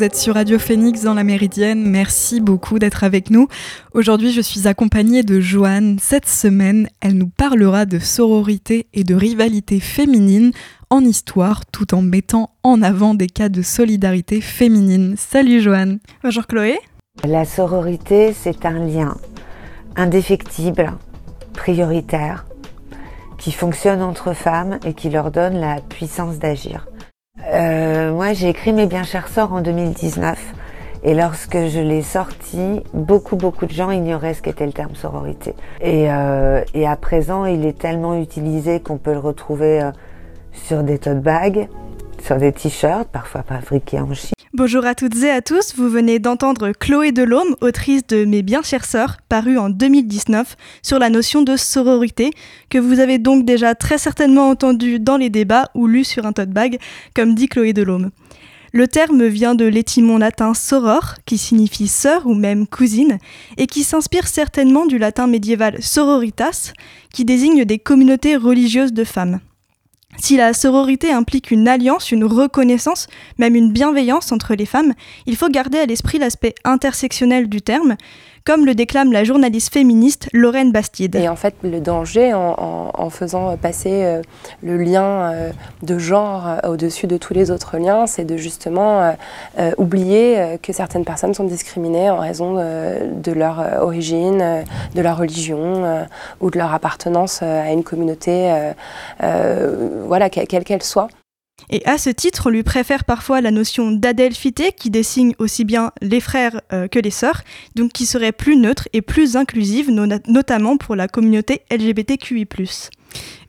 vous êtes sur Radio Phoenix dans la Méridienne. Merci beaucoup d'être avec nous. Aujourd'hui, je suis accompagnée de Joanne. Cette semaine, elle nous parlera de sororité et de rivalité féminine en histoire tout en mettant en avant des cas de solidarité féminine. Salut Joanne. Bonjour Chloé. La sororité, c'est un lien indéfectible, prioritaire, qui fonctionne entre femmes et qui leur donne la puissance d'agir. Euh, moi, j'ai écrit Mes bien chers sorts en 2019. Et lorsque je l'ai sorti, beaucoup, beaucoup de gens ignoraient ce qu'était le terme sororité. Et, euh, et, à présent, il est tellement utilisé qu'on peut le retrouver euh, sur des tote bags, sur des t-shirts, parfois fabriqués en Chine. Bonjour à toutes et à tous, vous venez d'entendre Chloé Delhomme, autrice de Mes bien chères sœurs, paru en 2019, sur la notion de sororité, que vous avez donc déjà très certainement entendu dans les débats ou lu sur un tote bag, comme dit Chloé Delhomme. Le terme vient de l'étymon latin soror, qui signifie sœur ou même cousine, et qui s'inspire certainement du latin médiéval sororitas, qui désigne des communautés religieuses de femmes. Si la sororité implique une alliance, une reconnaissance, même une bienveillance entre les femmes, il faut garder à l'esprit l'aspect intersectionnel du terme, comme le déclame la journaliste féministe Lorraine Bastide. Et en fait, le danger en, faisant passer euh, le lien euh, de genre euh, au-dessus de tous les autres liens, c'est de justement oublier que certaines personnes sont discriminées en raison de leur origine, de leur religion ou de leur appartenance à une communauté, voilà, quelle qu'elle soit. Et à ce titre, on lui préfère parfois la notion d'adelphité qui désigne aussi bien les frères euh, que les sœurs, donc qui serait plus neutre et plus inclusive, notamment pour la communauté LGBTQI.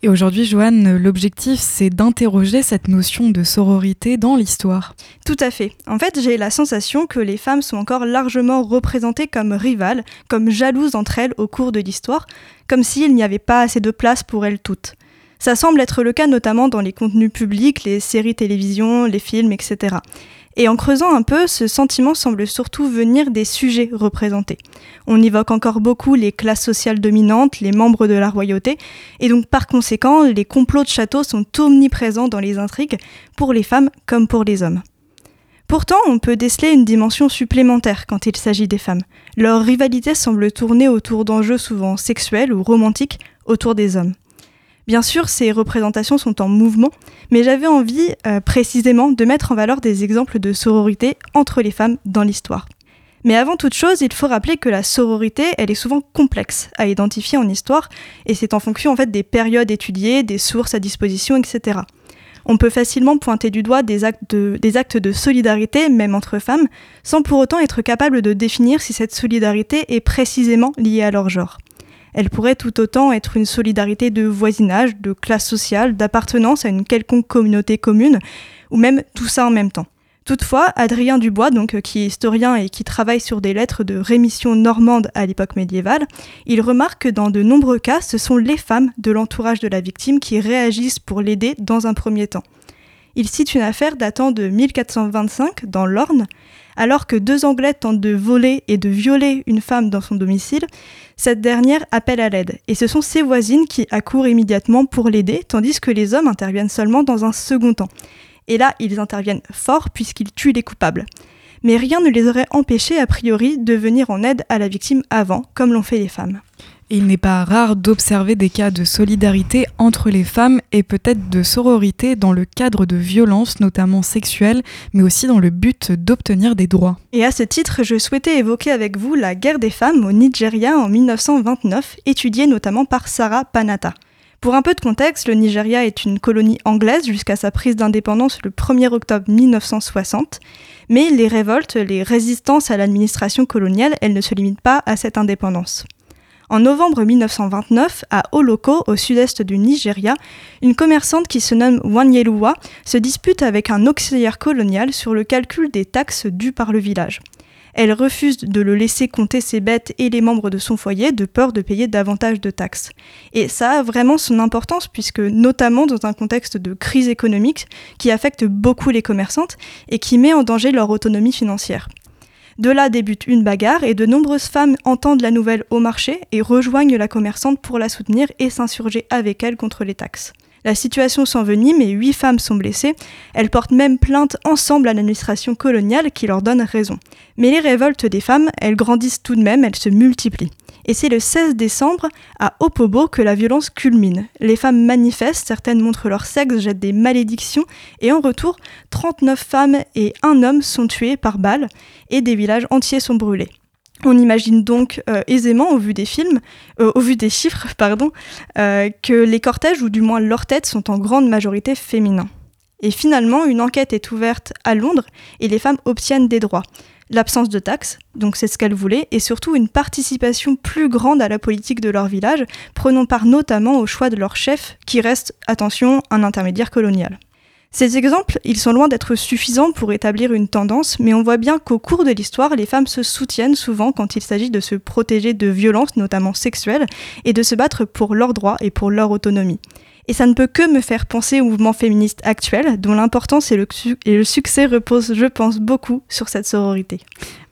Et aujourd'hui, Joanne, l'objectif, c'est d'interroger cette notion de sororité dans l'histoire. Tout à fait. En fait, j'ai la sensation que les femmes sont encore largement représentées comme rivales, comme jalouses entre elles au cours de l'histoire, comme s'il n'y avait pas assez de place pour elles toutes. Ça semble être le cas notamment dans les contenus publics, les séries télévision, les films, etc. Et en creusant un peu, ce sentiment semble surtout venir des sujets représentés. On évoque encore beaucoup les classes sociales dominantes, les membres de la royauté, et donc par conséquent, les complots de château sont omniprésents dans les intrigues, pour les femmes comme pour les hommes. Pourtant, on peut déceler une dimension supplémentaire quand il s'agit des femmes. Leur rivalité semble tourner autour d'enjeux souvent sexuels ou romantiques autour des hommes. Bien sûr, ces représentations sont en mouvement, mais j'avais envie euh, précisément de mettre en valeur des exemples de sororité entre les femmes dans l'histoire. Mais avant toute chose, il faut rappeler que la sororité, elle est souvent complexe à identifier en histoire, et c'est en fonction des périodes étudiées, des sources à disposition, etc. On peut facilement pointer du doigt des actes de solidarité, même entre femmes, sans pour autant être capable de définir si cette solidarité est précisément liée à leur genre. Elle pourrait tout autant être une solidarité de voisinage, de classe sociale, d'appartenance à une quelconque communauté commune, ou même tout ça en même temps. Toutefois, Adrien Dubois, donc, euh, qui est historien et qui travaille sur des lettres de rémission normande à l'époque médiévale, il remarque que dans de nombreux cas, ce sont les femmes de l'entourage de la victime qui réagissent pour l'aider dans un premier temps. Il cite une affaire datant de 1425 dans l'Orne, alors que deux Anglais tentent de voler et de violer une femme dans son domicile, cette dernière appelle à l'aide, et ce sont ses voisines qui accourent immédiatement pour l'aider, tandis que les hommes interviennent seulement dans un second temps. Et là, ils interviennent fort puisqu'ils tuent les coupables. Mais rien ne les aurait empêchés, a priori, de venir en aide à la victime avant, comme l'ont fait les femmes il n'est pas rare d'observer des cas de solidarité entre les femmes et peut-être de sororité dans le cadre de violences, notamment sexuelles, mais aussi dans le but d'obtenir des droits. Et à ce titre, je souhaitais évoquer avec vous la guerre des femmes au Nigeria en 1929, étudiée notamment par Sarah Panata. Pour un peu de contexte, le Nigeria est une colonie anglaise jusqu'à sa prise d'indépendance le 1er octobre 1960, mais les révoltes, les résistances à l'administration coloniale, elles ne se limitent pas à cette indépendance. En novembre 1929, à Oloko, au sud-est du Nigeria, une commerçante qui se nomme Wanyeluwa se dispute avec un auxiliaire colonial sur le calcul des taxes dues par le village. Elle refuse de le laisser compter ses bêtes et les membres de son foyer de peur de payer davantage de taxes. Et ça a vraiment son importance puisque notamment dans un contexte de crise économique qui affecte beaucoup les commerçantes et qui met en danger leur autonomie financière. De là débute une bagarre et de nombreuses femmes entendent la nouvelle au marché et rejoignent la commerçante pour la soutenir et s'insurger avec elle contre les taxes. La situation s'envenime et huit femmes sont blessées. Elles portent même plainte ensemble à l'administration coloniale qui leur donne raison. Mais les révoltes des femmes, elles grandissent tout de même, elles se multiplient. Et c'est le 16 décembre, à Opobo, que la violence culmine. Les femmes manifestent, certaines montrent leur sexe, jettent des malédictions, et en retour, 39 femmes et un homme sont tués par balles, et des villages entiers sont brûlés. On imagine donc euh, aisément, au vu des films, euh, au vu des chiffres, pardon, euh, que les cortèges, ou du moins leurs têtes, sont en grande majorité féminins. Et finalement, une enquête est ouverte à Londres et les femmes obtiennent des droits. L'absence de taxes, donc c'est ce qu'elles voulaient, et surtout une participation plus grande à la politique de leur village, prenant part notamment au choix de leur chef, qui reste, attention, un intermédiaire colonial. Ces exemples, ils sont loin d'être suffisants pour établir une tendance, mais on voit bien qu'au cours de l'histoire, les femmes se soutiennent souvent quand il s'agit de se protéger de violences, notamment sexuelles, et de se battre pour leurs droits et pour leur autonomie. Et ça ne peut que me faire penser au mouvement féministe actuel, dont l'importance et, le, succès reposent, je pense, beaucoup sur cette sororité.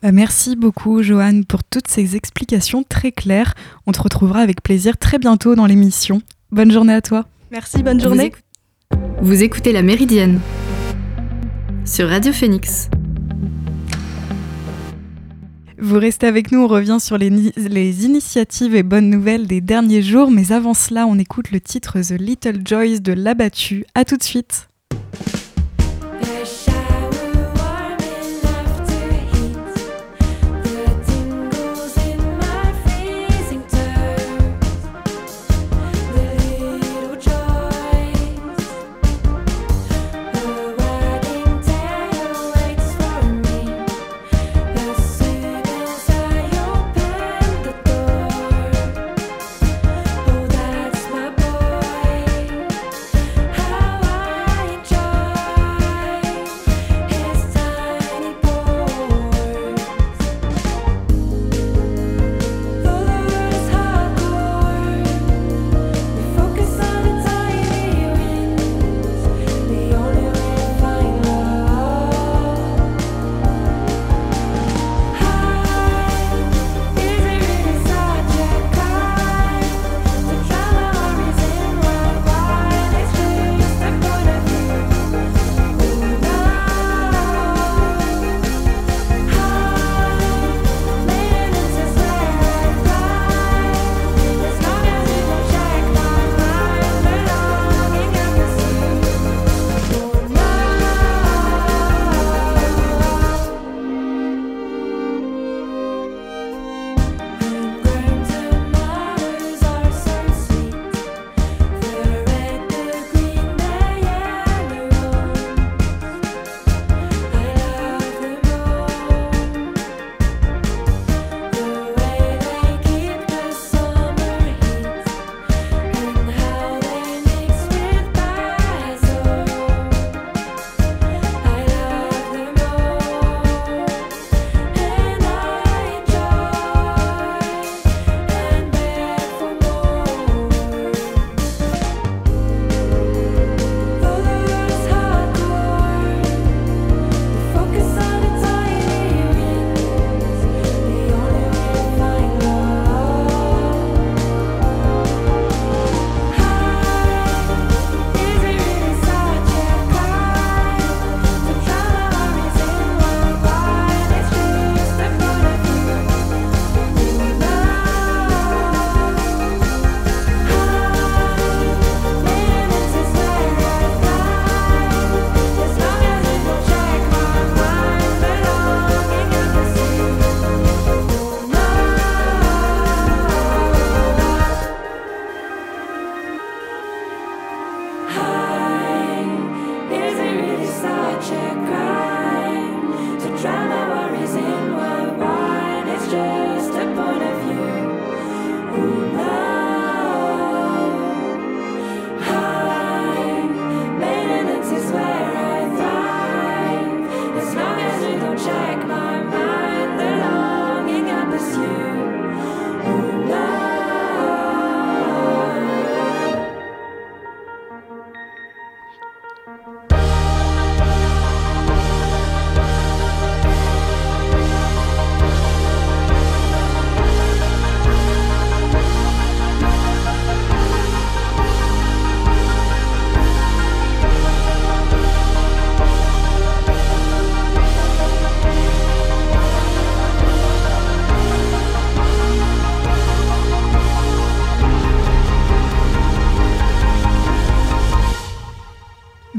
Bah, merci beaucoup, Joanne, pour toutes ces explications très claires. On te retrouvera avec plaisir très bientôt dans l'émission. Bonne journée à toi. Merci, bonne journée. Vous écoutez La Méridienne sur Radio Phoenix. Vous restez avec nous, on revient sur les, initiatives et bonnes nouvelles des derniers jours, mais avant cela, on écoute le titre The Little Joys de L'Abattu. A tout de suite.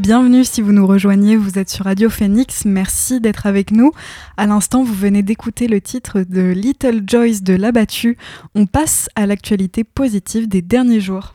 Bienvenue si vous nous rejoignez, vous êtes sur Radio Phoenix, merci d'être avec nous. À l'instant, vous venez d'écouter le titre de Little Joyce de L'Abattu. On passe à l'actualité positive des derniers jours.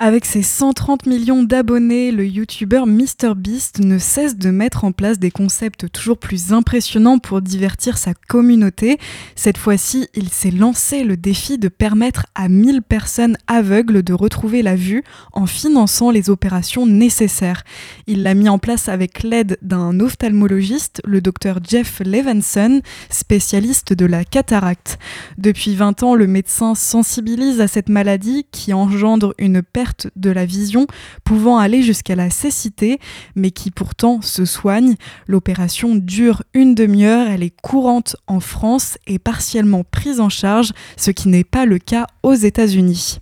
Avec ses 130 millions d'abonnés, le youtubeur MrBeast ne cesse de mettre en place des concepts toujours plus impressionnants pour divertir sa communauté. Cette fois-ci, il s'est lancé le défi de permettre à 1000 personnes aveugles de retrouver la vue en finançant les opérations nécessaires. Il l'a mis en place avec l'aide d'un ophtalmologiste, le docteur Jeff Levenson, spécialiste de la cataracte. Depuis 20 ans, le médecin sensibilise à cette maladie qui engendre une perte de la vision pouvant aller jusqu'à la cécité, mais qui pourtant se soigne. L'opération dure une demi-heure, elle est courante en France et partiellement prise en charge, ce qui n'est pas le cas aux États-Unis.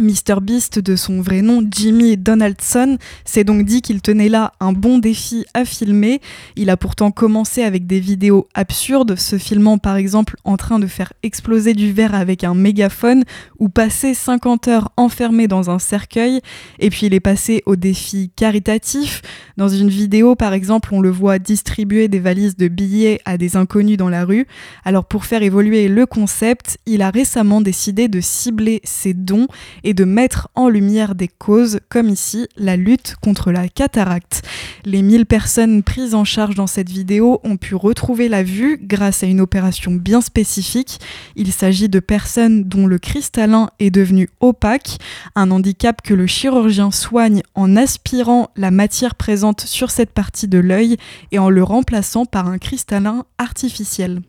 Mr Beast, de son vrai nom Jimmy Donaldson, s'est donc dit qu'il tenait là un bon défi à filmer. Il a pourtant commencé avec des vidéos absurdes, se filmant par exemple en train de faire exploser du verre avec un mégaphone ou passer 50 heures enfermé dans un cercueil. Et puis il est passé au défi caritatif. Dans une vidéo par exemple, on le voit distribuer des valises de billets à des inconnus dans la rue. Alors pour faire évoluer le concept, il a récemment décidé de cibler ses dons et de mettre en lumière des causes, comme ici la lutte contre la cataracte. Les 1000 personnes prises en charge dans cette vidéo ont pu retrouver la vue grâce à une opération bien spécifique. Il s'agit de personnes dont le cristallin est devenu opaque, un handicap que le chirurgien soigne en aspirant la matière présente sur cette partie de l'œil et en le remplaçant par un cristallin artificiel.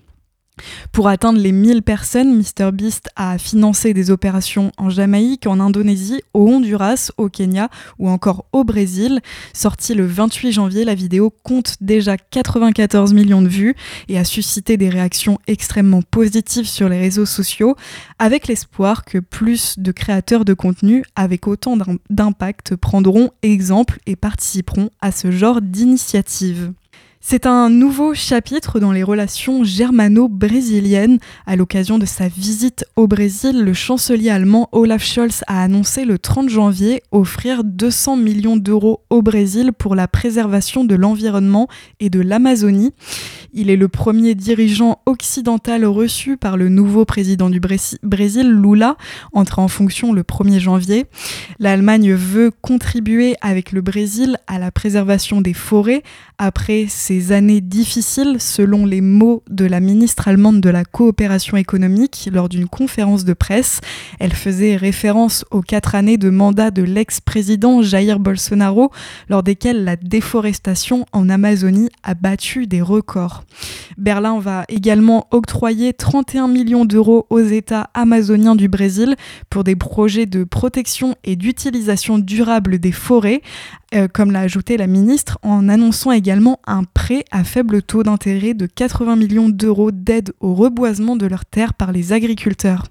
Pour atteindre les 1000 personnes, MrBeast a financé des opérations en Jamaïque, en Indonésie, au Honduras, au Kenya ou encore au Brésil. Sortie le 28 janvier, la vidéo compte déjà 94 millions de vues et a suscité des réactions extrêmement positives sur les réseaux sociaux, avec l'espoir que plus de créateurs de contenu avec autant d'impact prendront exemple et participeront à ce genre d'initiative. C'est un nouveau chapitre dans les relations germano-brésiliennes. À l'occasion de sa visite au Brésil, le chancelier allemand Olaf Scholz a annoncé le 30 janvier offrir 200 millions d'euros au Brésil pour la préservation de l'environnement et de l'Amazonie. Il est le premier dirigeant occidental reçu par le nouveau président du Brésil, Lula, entré en fonction le 1er janvier. L'Allemagne veut contribuer avec le Brésil à la préservation des forêts après ces années difficiles, selon les mots de la ministre allemande de la coopération économique lors d'une conférence de presse. Elle faisait référence aux quatre années de mandat de l'ex-président Jair Bolsonaro, lors desquelles la déforestation en Amazonie a battu des records. Berlin va également octroyer 31 millions d'euros aux États amazoniens du Brésil pour des projets de protection et d'utilisation durable des forêts, euh, comme l'a ajouté la ministre, en annonçant également un prêt à faible taux d'intérêt de 80 millions d'euros d'aide au reboisement de leurs terres par les agriculteurs.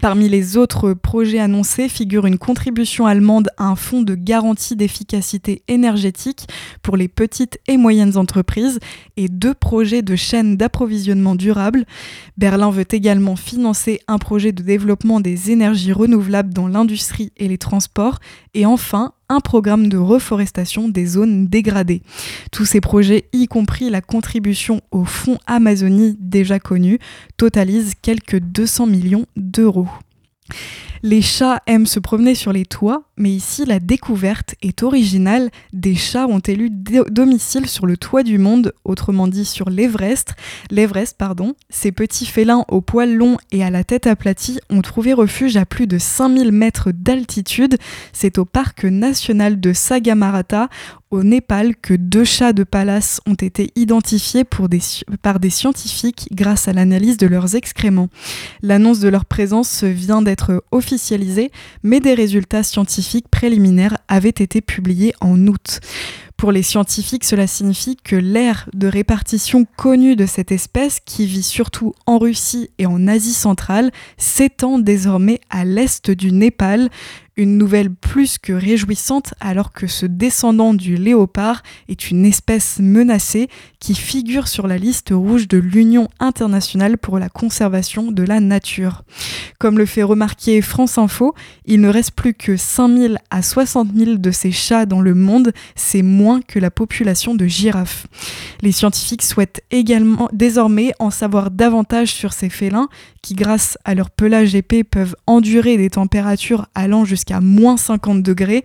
Parmi les autres projets annoncés figure une contribution allemande à un fonds de garantie d'efficacité énergétique pour les petites et moyennes entreprises et deux projets de chaînes d'approvisionnement durable. Berlin veut également financer un projet de développement des énergies renouvelables dans l'industrie et les transports et enfin un programme de reforestation des zones dégradées. Tous ces projets, y compris la contribution au fonds Amazonie déjà connu, totalisent quelques 200 millions d'euros. Les chats aiment se promener sur les toits, mais ici la découverte est originale. Des chats ont élu domicile sur le toit du monde, autrement dit sur l'Everest. L'Everest, pardon. Ces petits félins aux poils longs et à la tête aplatie ont trouvé refuge à plus de 5000 mètres d'altitude. C'est au parc national de Sagamarata, au Népal que deux chats de palace ont été identifiés par des scientifiques grâce à l'analyse de leurs excréments. L'annonce de leur présence vient d'être officialisée, mais des résultats scientifiques préliminaires avaient été publiés en août. Pour les scientifiques, cela signifie que l'aire de répartition connue de cette espèce, qui vit surtout en Russie et en Asie centrale, s'étend désormais à l'est du Népal, une nouvelle plus que réjouissante alors que ce descendant du léopard est une espèce menacée qui figure sur la liste rouge de l'Union internationale pour la conservation de la nature. Comme le fait remarquer France Info, il ne reste plus que 5000 à 60 000 de ces chats dans le monde, c'est moins que la population de girafes. Les scientifiques souhaitent également désormais en savoir davantage sur ces félins qui, grâce à leur pelage épais, peuvent endurer des températures allant jusqu'à moins 50 degrés.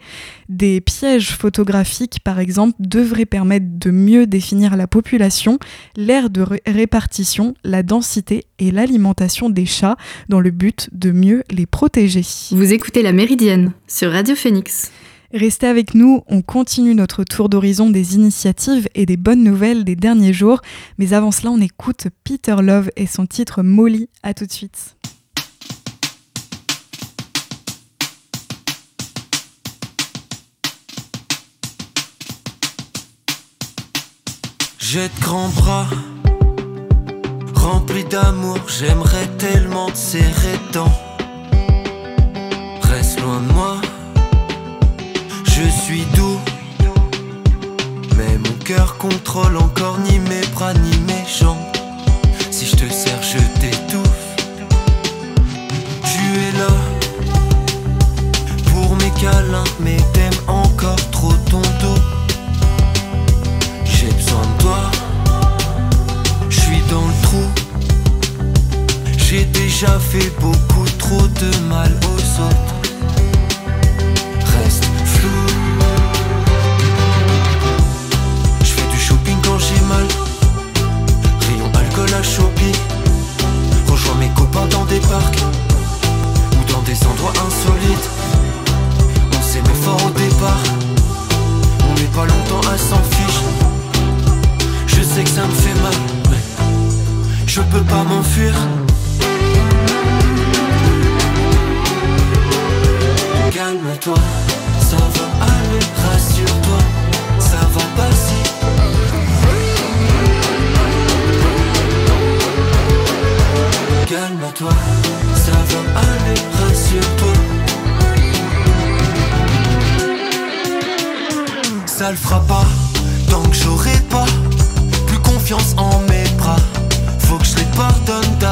Des pièges photographiques, par exemple, devraient permettre de mieux définir la population, l'aire de répartition, la densité et l'alimentation des chats dans le but de mieux les protéger. Vous écoutez La Méridienne sur Radio Phoenix. Restez avec nous, on continue notre tour d'horizon des initiatives et des bonnes nouvelles des derniers jours. Mais avant cela, on écoute Peter Love et son titre Molly. À tout de suite. J'ai de grands bras remplis d'amour, j'aimerais tellement te serrer tant. Reste loin de moi suis doux. Mais mon cœur contrôle encore ni mes bras ni mes jambes. Si je te sers, je t'étouffe. Tu es là pour mes câlins, mais t'aimes encore trop ton dos. J'ai besoin de toi, je suis dans le trou. J'ai déjà fait beaucoup trop de mal aux autres. mal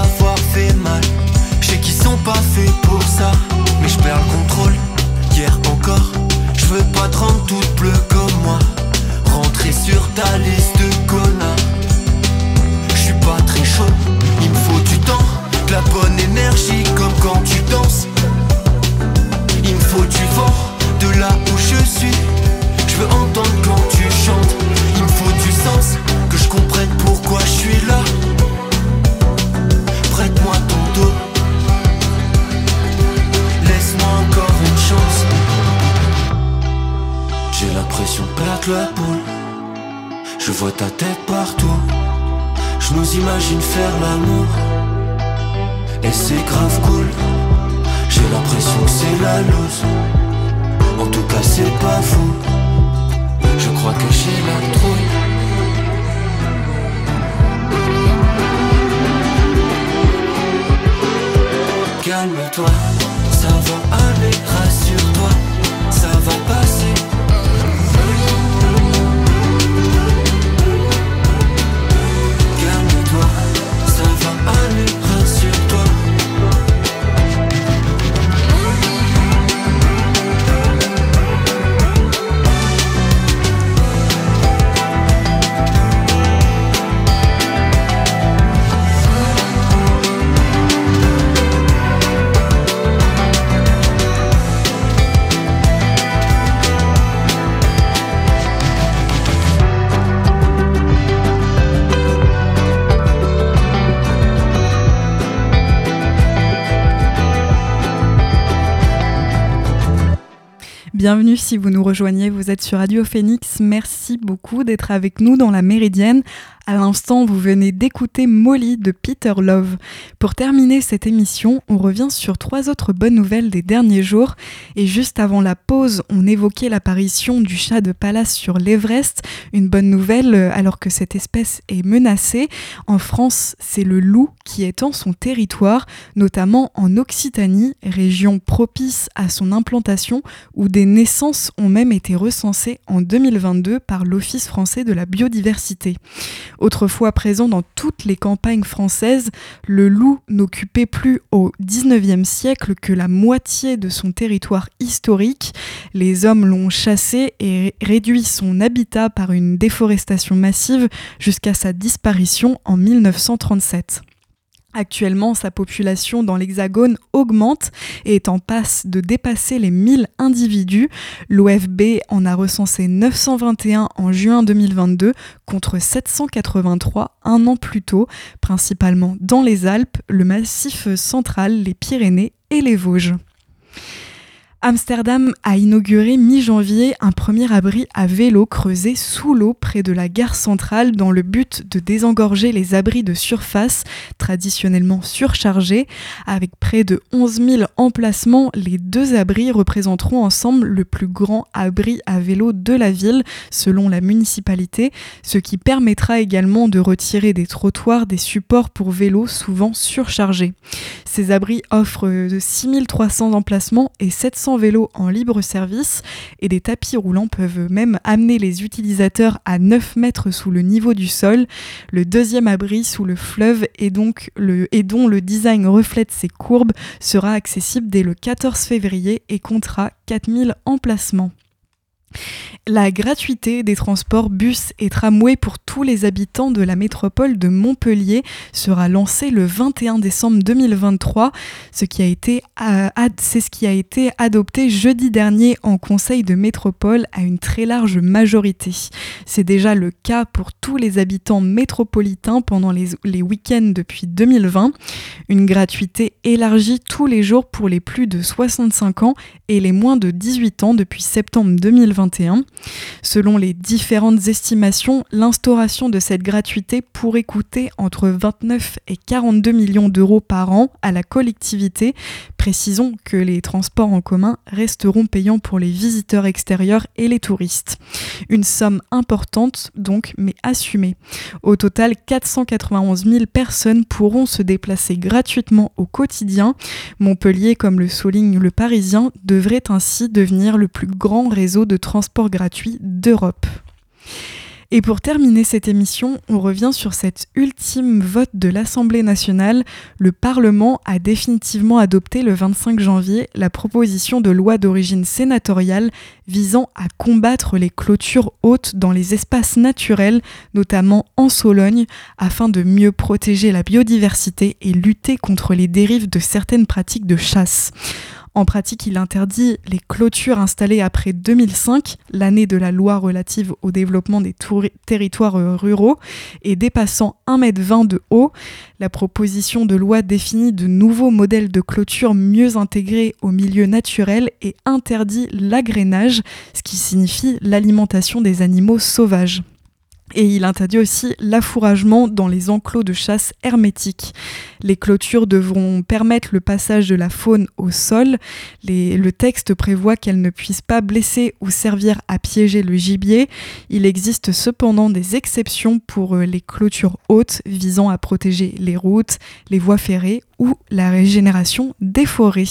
d'avoir fait mal. Je sais qu'ils sont pas faits pour ça, mais je perds le contrôle. Hier encore, je veux pas te rendre toute bleue comme moi. Rentrer sur ta liste de connards. Je suis pas très chaud, il me faut du temps la bonne énergie comme quand tu danses. Il me faut du vent de là où je suis. Je veux entendre quand tu chantes. Il me faut du sens, que je comprenne pourquoi je suis là. De perdre la boule. Je vois ta tête partout. Je nous imagine faire l'amour. Et c'est grave cool J'ai l'impression que c'est la loose En tout cas c'est pas fou Je crois que j'ai la trouille Calme-toi, ça va aller, rassure-toi, ça va passer Bienvenue si vous nous rejoignez, vous êtes sur Radio Phoenix. Merci beaucoup d'être avec nous dans la Méridienne. À l'instant, vous venez d'écouter Molly de Peter Love. Pour terminer cette émission, on revient sur trois autres bonnes nouvelles des derniers jours. Et juste avant la pause, on évoquait l'apparition du chat de palace sur l'Everest. Une bonne nouvelle euh, alors que cette espèce est menacée. En France, c'est le loup qui étend son territoire, notamment en Occitanie, région propice à son implantation, où des naissances ont même été recensées en 2022 par l'Office français de la biodiversité. Autrefois présent dans toutes les campagnes françaises, le loup n'occupait plus au XIXe siècle que la moitié de son territoire historique. Les hommes l'ont chassé et réduit son habitat par une déforestation massive jusqu'à sa disparition en 1937. Actuellement, sa population dans l'Hexagone augmente et est en passe de dépasser les 1000 individus. L'OFB en a recensé 921 en juin 2022 contre 783 un an plus tôt, principalement dans les Alpes, le Massif central, les Pyrénées et les Vosges. Amsterdam a inauguré mi-janvier un premier abri à vélo creusé sous l'eau près de la gare centrale dans le but de désengorger les abris de surface traditionnellement surchargés. Avec près de 11 000 emplacements, les deux abris représenteront ensemble le plus grand abri à vélo de la ville selon la municipalité, ce qui permettra également de retirer des trottoirs des supports pour vélos souvent surchargés. Ces abris offrent 6300 emplacements et 700 vélos en libre service et des tapis roulants peuvent même amener les utilisateurs à 9 mètres sous le niveau du sol. Le deuxième abri sous le fleuve et, donc le, et dont le design reflète ses courbes sera accessible dès le 14 février et comptera 4000 emplacements. La gratuité des transports bus et tramway pour tous les habitants de la métropole de Montpellier sera lancée le 21 décembre 2023, ce qui a été, euh, c'est ce qui a été adopté jeudi dernier en Conseil de métropole à une très large majorité. C'est déjà le cas pour tous les habitants métropolitains pendant les, les week-ends depuis 2020. Une gratuité élargie tous les jours pour les plus de 65 ans et les moins de 18 ans depuis septembre 2021. Selon les différentes estimations, l'instauration de cette gratuité pourrait coûter entre 29 et 42 millions d'euros par an à la collectivité. Précisons que les transports en commun resteront payants pour les visiteurs extérieurs et les touristes. Une somme importante donc, mais assumée. Au total, 491 000 personnes pourront se déplacer gratuitement au quotidien. Montpellier, comme le souligne le Parisien, devrait ainsi devenir le plus grand réseau de transport gratuit d'Europe. Et pour terminer cette émission, on revient sur cet ultime vote de l'Assemblée nationale. Le Parlement a définitivement adopté le 25 janvier la proposition de loi d'origine sénatoriale visant à combattre les clôtures hautes dans les espaces naturels, notamment en Sologne, afin de mieux protéger la biodiversité et lutter contre les dérives de certaines pratiques de chasse. En pratique, il interdit les clôtures installées après 2005, l'année de la loi relative au développement des territoires euh, ruraux, et dépassant 1,20 m de haut. La proposition de loi définit de nouveaux modèles de clôture mieux intégrés au milieu naturel et interdit l'agrainage, ce qui signifie l'alimentation des animaux sauvages. Et il interdit aussi l'affouragement dans les enclos de chasse hermétiques. Les clôtures devront permettre le passage de la faune au sol. le texte prévoit qu'elles ne puissent pas blesser ou servir à piéger le gibier. Il existe cependant des exceptions pour euh, les clôtures hautes visant à protéger les routes, les voies ferrées ou la régénération des forêts.